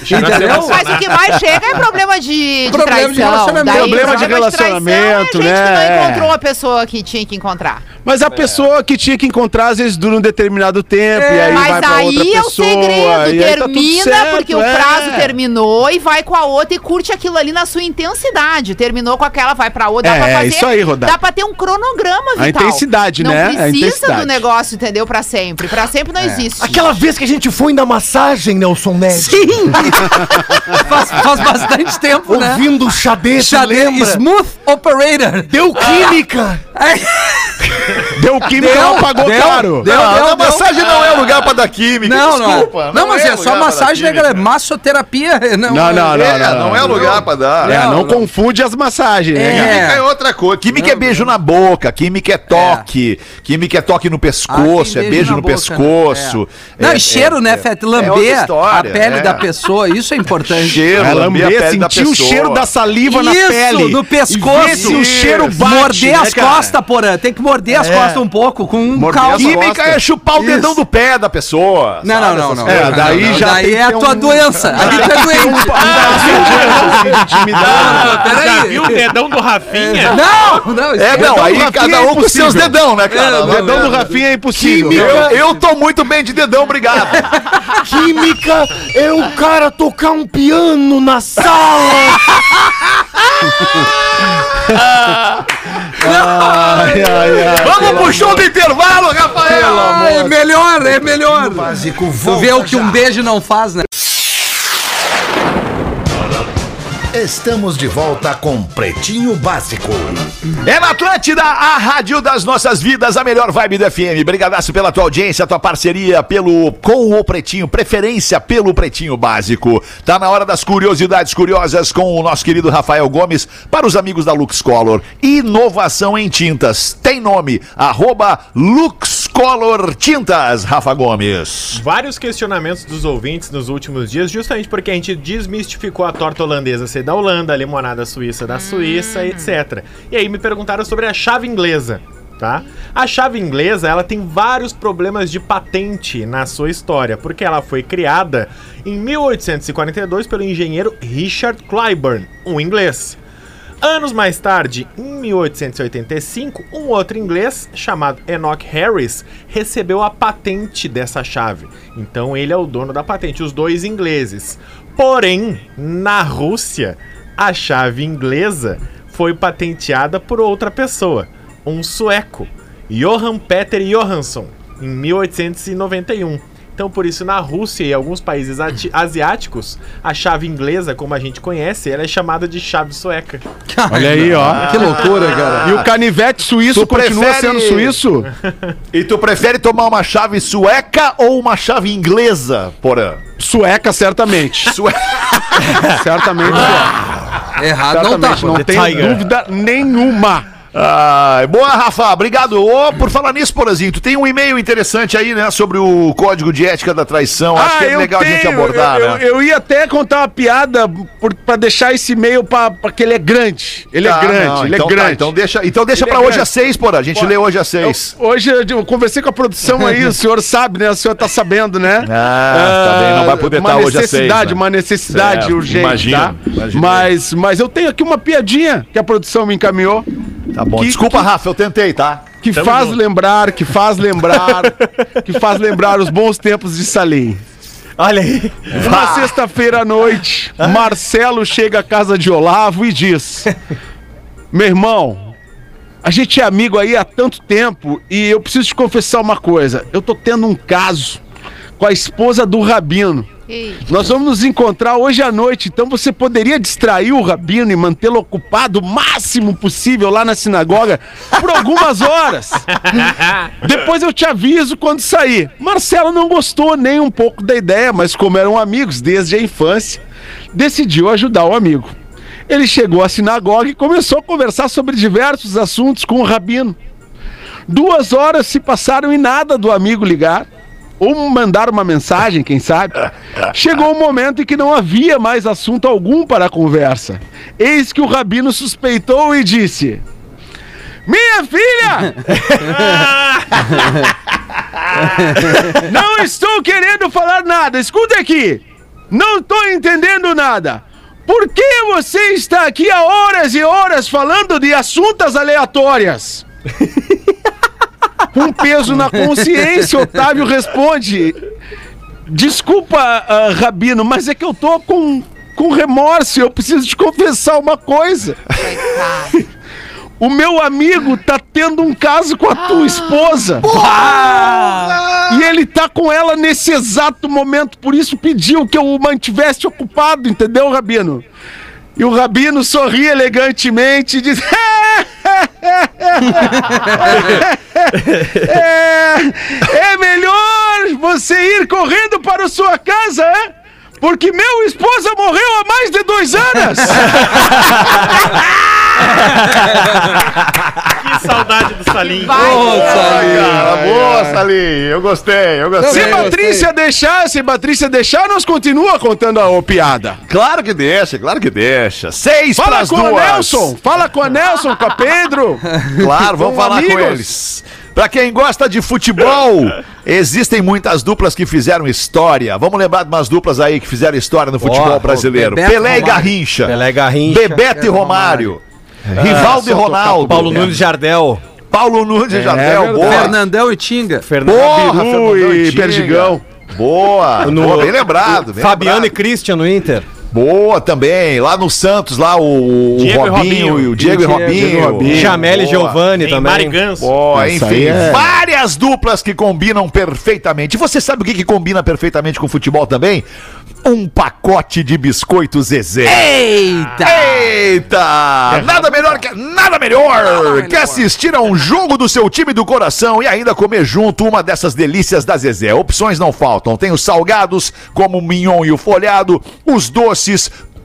Entendeu? Mas o que mais chega é problema de, de Problema de traição. relacionamento. Daí, Problema de traição relacionamento, é gente né? que não encontrou a pessoa que tinha que encontrar. Mas a pessoa que tinha que encontrar, às vezes, dura um determinado tempo, e aí vai Mas pra outra aí é o pessoa. segredo. e aí tá tudo Termina certo, porque o é. prazo terminou e vai com a outra e curte aquilo ali na sua intensidade. Terminou com aquela, vai pra outra. Dá É, pra é fazer. isso aí, Rodaica. Dá pra ter um cronograma A vital. intensidade, não né? A precisa intensidade. do negócio, entendeu? Pra sempre. Pra sempre não existe. Aquela vez que a gente foi na massagem, Nelson Ned. Sim! faz, faz bastante tempo, né? Ouvindo o xadê, Xadê lembra? Smooth Operator. Deu química. Deu química, Deu, ela pagou deu, caro. deu. Não, a deu. massagem não é lugar pra dar química. Não, não é. desculpa. Não, mas é, lugar só pra dar massagem, né, galera? Massoterapia. Não, Não, não, não, É, não. não é lugar pra dar. É, não, Não, não. confunde as massagens, né, É. Química é outra coisa. Química é beijo na boca, química é toque, química é toque no pescoço, Ah, é beijo no boca, pescoço. Não, É- e cheiro, é- né, é- Fete? é Lamber a pele é. da pessoa, isso é importante. Cheiro, É, lamber a sentir o cheiro da saliva na Isso, pele. no pescoço. Ver se o cheiro bate, morder né, as cara? Costas, porã. Tem que morder as costas um pouco com um Morder caldo. Química é chupar o Isso. dedão do pé da pessoa. Não, sabe? não, não, não. É, daí Não, já daí é a tua um- doença. Aí tu é doente. intimidade. Já viu o dedão do Rafinha? Não, não. É, não, do aí cada é um com seus dedão, né, cara? O dedão do Rafinha é impossível. Eu, eu tô muito bem de dedão, obrigado. Química é o cara tocar um piano na sala. Ai, ai, ai. Vamos pro show do intervalo, Rafael! Ah, é melhor, é melhor. Básico, Tu vê o que um beijo não faz, né? Estamos de volta com Pretinho Básico. É na Atlântida, a rádio das nossas vidas, a melhor vibe do FM. Brigadaço pela tua audiência, tua parceria pelo com o Pretinho, preferência pelo Pretinho Básico. Tá na hora das curiosidades curiosas com o nosso querido Rafael Gomes para os amigos da Lux Color. Inovação em tintas. Tem nome, arroba Lux Color Tintas, Rafa Gomes. Vários questionamentos dos ouvintes nos últimos dias, justamente porque a gente desmistificou a torta holandesa ser da Holanda, a limonada suíça da Suíça, etc. E aí me perguntaram sobre a chave inglesa. Tá? A chave inglesa ela tem vários problemas de patente na sua história, porque ela foi criada em 1842 pelo engenheiro Richard Clyburn, um inglês. Anos mais tarde, em 1885, um outro inglês chamado Enoch Harris recebeu a patente dessa chave. Então ele é o dono da patente, os dois ingleses. Porém, na Rússia, a chave inglesa foi patenteada por outra pessoa, um sueco, Johann Peter Johansson, em 1891. Então, por isso, na Rússia e alguns países asiáticos, a chave inglesa, como a gente conhece, ela é chamada de chave sueca. Olha aí, ó. Que loucura, cara. E o canivete suíço Tu continua prefere- sendo suíço? E tu prefere tomar uma chave sueca ou uma chave inglesa, Porã? Sueca, certamente. Sueca. certamente sueca. Errado não tá. Certamente, não The tenho Tiger. dúvida nenhuma. Ai, boa, Rafa, obrigado. Ô, por falar nisso, Porazinho, tu tem um e-mail interessante aí, né, sobre o código de ética da traição. Acho que é Ah, eu legal a gente tenho, abordar, eu, né? eu, eu ia até contar uma piada por, pra deixar esse e-mail pra que ele é grande. Ele Tá, é grande, não, ele então é tá, grande. então deixa, então deixa pra é hoje às seis, Porã. A gente lê hoje às seis. Hoje eu, eu conversei com a produção aí, o senhor sabe, né? O senhor tá sabendo, né? Ah, tá bem, não vai poder uma estar hoje às seis, necessidade, né? uma necessidade Certo, urgente, imagino, tá? imaginei. Mas, mas eu tenho aqui uma piadinha que a produção me encaminhou. Tá bom. Que- Desculpa, Rafa, eu tentei, tá? Que faz lembrar, que faz lembrar, que faz lembrar os bons tempos de Salim. Olha aí. Uma sexta-feira à noite, Marcelo chega à casa de Olavo e diz: Meu irmão, a gente é amigo aí há tanto tempo e eu preciso te confessar uma coisa. Eu tô tendo um caso com a esposa do Rabino. Ei, Nós vamos nos encontrar hoje à noite, então você poderia distrair o Rabino e mantê-lo ocupado o máximo possível lá na sinagoga por algumas horas. Depois eu te aviso quando sair. Marcelo não gostou nem um pouco da ideia, mas como eram amigos desde a infância, decidiu ajudar o amigo. Ele chegou à sinagoga e começou a conversar sobre diversos assuntos com o Rabino. Duas horas se passaram e nada do amigo ligar. Ou mandar uma mensagem, quem sabe. Chegou um momento em que não havia mais assunto algum para a conversa. Eis que o rabino suspeitou e disse: Minha filha! não estou querendo falar nada. Escuta aqui. Não estou entendendo nada. Por que você está aqui há horas e horas falando de assuntos aleatórias? Com peso na consciência, Otávio responde: Desculpa, ah, Rabino, mas é que eu tô com, com remorso. Eu preciso te confessar uma coisa. O meu amigo tá tendo um caso com a tua esposa. E ele tá com ela nesse exato momento, por isso pediu que eu o mantivesse ocupado, entendeu, Rabino? E o Rabino sorri elegantemente e diz: é, é melhor você ir correndo para sua casa, é? Porque meu esposa morreu há mais de dois anos! Que saudade do Salim. Vai, Cara, boa, Salim. Eu gostei, eu gostei. Se Patrícia deixar, se Patrícia deixar, nós continua contando a piada. Claro que deixa, claro que deixa. Seis Fala com a duas. Nelson, fala com a Nelson, com a Pedro. Claro, vamos Com falar com amigos. eles. Pra quem gosta de futebol, existem muitas duplas que fizeram história. Vamos lembrar de umas duplas aí que fizeram história no futebol Ó, brasileiro. Pelé e. Garrincha. Pelé Garrincha. Bebeto e Romário. Rivaldo e Ronaldo. Paulo Nunes Jardel. Paulo Nunes e Jardel. boa. Fernandão e Tinga. Fernando. Porra, Biru Fernandão e Tinga. Perdigão. Boa. No- Boa, bem lembrado. bem Fabiano e lembrado. Christian no Inter. Boa também. Lá no Santos, lá o, o Diego e Robinho, Robinho. e o Diego e Diego e Robinho. Robinho. Jamel e. Giovanni Tem também. Mari Ganso. Boa, enfim, é- várias duplas que combinam perfeitamente. E você sabe o que, que combina perfeitamente com futebol também? Um pacote de biscoitos Zezé. Eita! Eita! Nada melhor que nada melhor que assistir a um jogo do seu time do coração e ainda comer junto uma dessas delícias da Zezé. Opções não faltam. Tem os salgados, como o mignon e o folhado, os doces,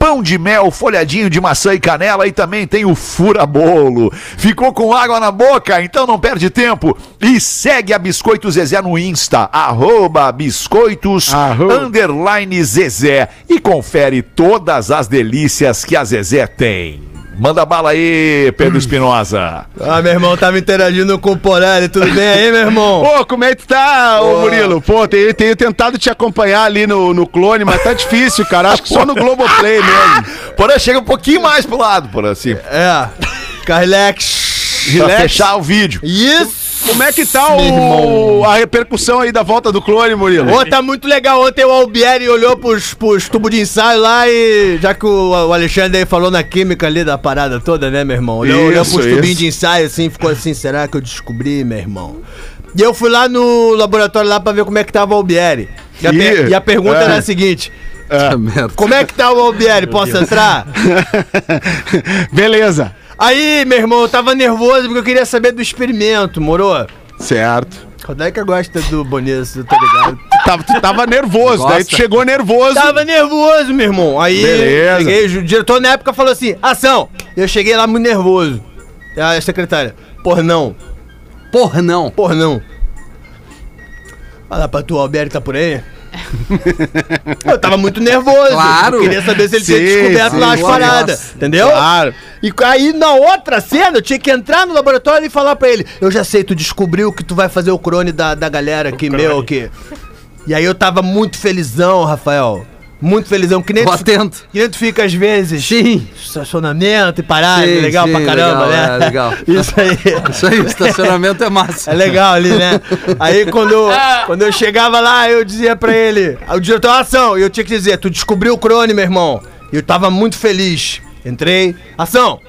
pão de mel, folhadinho de maçã e canela e também tem o fura-bolo. Ficou com água na boca? Então não perde tempo e segue a Biscoito Zezé no Insta, arroba biscoitos Arroba. underline Zezé e confere todas as delícias que a Zezé tem. Manda bala aí, Pedro Espinosa. Ah, meu irmão, tava interagindo com o Porelli. Tudo bem aí, meu irmão? Ô, como é que tá, ô Murilo? Pô, tenho, tenho tentado te acompanhar ali no, no clone, mas tá difícil, cara. Acho que só no Globoplay mesmo. Porém, chega um pouquinho mais pro lado, por assim. É. Carlex. Pra fechar o vídeo. Isso. Como é que tá o, a repercussão aí da volta do clone, Murilo? Ô, tá muito legal. Ontem o Albieri olhou pros, pros tubos de ensaio lá e. Já que o, o Alexandre aí falou na química ali da parada toda, né, meu irmão? Olhou, olhou Isso, pros isso. tubinhos de ensaio assim, ficou assim: será que eu descobri, meu irmão? E eu fui lá no laboratório lá pra ver como é que tava o Albieri. E a, per- e a pergunta é. era a seguinte: merda. como é que tá o Albieri? Posso entrar? Beleza. Aí, meu irmão, eu tava nervoso porque eu queria saber do experimento, moro? Certo. Quando é que gosta do Bonesso, tá ligado? Tava, tu tava nervoso, daí tu chegou nervoso. Tava nervoso, meu irmão. Aí, Beleza. cheguei, o diretor na época falou assim: ação! Eu cheguei lá muito nervoso. A secretária. Por não. Porra, não. Por não. Fala pra tu, Alberto tá por aí? eu tava muito nervoso. Claro. Eu queria saber se ele Sim, tinha descoberto sim, lá as paradas. Entendeu? Claro. E aí, na outra cena, eu tinha que entrar no laboratório e falar pra ele: Eu já sei, tu descobriu que tu vai fazer o crone da, da galera aqui, meu aqui. E aí eu tava muito felizão, Rafael. Muito felizão. Que nem, atento. que nem tu fica às vezes. Sim. Estacionamento e parada. Sim, legal sim, pra caramba, legal, né? é, legal. Isso aí. Isso aí, estacionamento é massa. É legal ali, né? Aí quando, eu- quando eu chegava lá, eu dizia pra ele, o diretor, ação, e eu tinha que dizer, tu descobriu o crone, meu irmão. E eu tava muito feliz. Entrei, ação.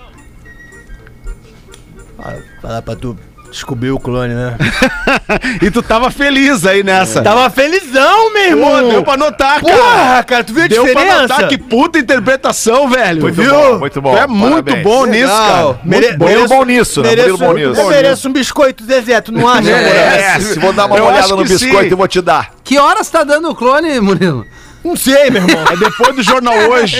Fala- Falar pra tu, descobriu o clone, né? E tu tava feliz aí nessa. Tava felizão, meu irmão. Pô, deu pra notar, cara. Porra, cara, tu viu a Deu pra diferença? notar que puta interpretação, velho. Muito Viu? bom, muito bom. Tu é muito Parabéns. bom nisso, cara. Mere- Muito bom. Murilo bom nisso, né? Mereço, bom nisso. eu mereço um biscoito, Zezé, tu não acha? Merece. Vou dar uma Eu olhada no biscoito sim. e vou te dar. Que horas tá dando o clone, Murilo? Não sei, meu irmão. É depois do jornal hoje.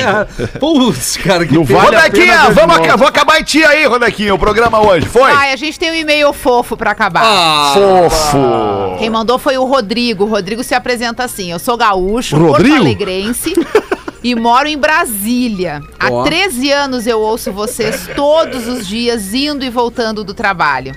Putz, cara, que Não vale Rodequinha, vamos, aca- vou acabar em ti aí, Rodequinha, o programa hoje. Foi? Ai, a gente tem um e-mail fofo pra acabar. Ah. Fofo. Quem mandou foi o Rodrigo. O Rodrigo se apresenta assim: Eu sou gaúcho, Rodrigo? porto-alegrense e moro em Brasília. Há Ó. 13 anos eu ouço vocês todos os dias indo e voltando do trabalho.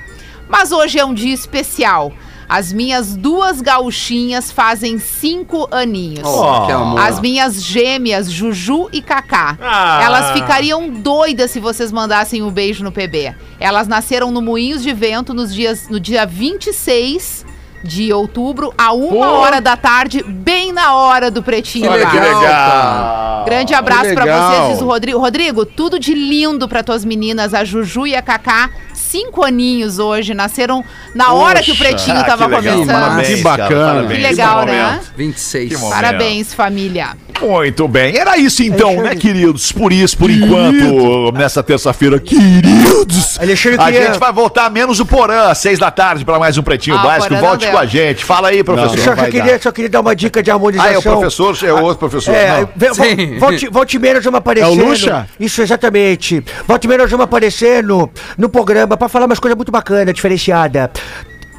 Mas hoje é um dia especial. As minhas duas gauchinhas fazem cinco aninhos. Oh, que amor. As minhas gêmeas, Juju e Cacá. Ah. Elas ficariam doidas se vocês mandassem um beijo no PB. Elas nasceram no Moinhos de Vento nos dias, no dia 26 de outubro, a uma hora da tarde, bem na hora do Pretinho Olha que legal. Grande abraço legal. vocês, diz o Rodrigo. Rodrigo, tudo de lindo pra tuas meninas, a Juju e a Cacá. Cinco aninhos hoje, nasceram na hora que o Pretinho Ah, tava que legal. começando. Parabéns, Que bacana. cara, parabéns. Que legal, né? momento. 26. Que. Parabéns, família. Muito bem, era isso então, né, queridos? Por isso, por enquanto, nessa terça-feira, queridos, Alexandre, a gente vai voltar menos o Porã, às seis da tarde, pra mais um Pretinho Ah, Básico. Não Volte com a gente. Fala aí, professor. Só, só, queria, só queria dar uma dica de Ah, harmonização. é o professor, é o outro professor. É, não. Sim. volte, volte nós vamos aparecer. É o Lucha? Isso, exatamente. Volte nós vamos aparecer no, no programa pra falar umas coisas muito bacanas, diferenciadas.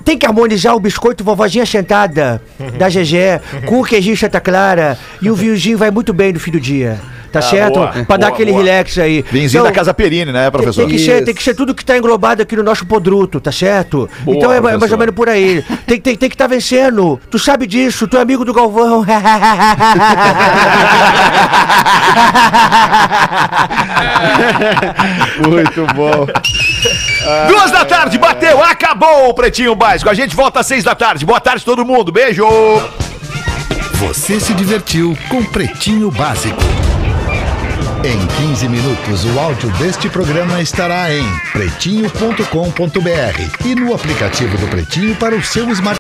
Tem que harmonizar o biscoito vovozinha sentada da GG com o queijinho Santa Clara e o vinhozinho vai muito bem no fim do dia. Tá certo? boa, pra boa, dar aquele boa. relax aí. Vinzinho Então, da Casa Perini, né, professor? tem que ser, tem que ser tudo que tá englobado aqui no nosso podruto, tá certo? Então é, mais ou menos por aí. Tem, tem, tem que estar vencendo. Tu sabe disso, tu é amigo do Galvão. Muito bom. Duas da tarde, bateu, acabou o Pretinho Básico. A gente volta às seis da tarde. Boa tarde, todo mundo. Beijo. Você se divertiu com Pretinho Básico. Em 15 minutos, o áudio deste programa estará em pretinho.com.br e no aplicativo do Pretinho para o seu smartphone.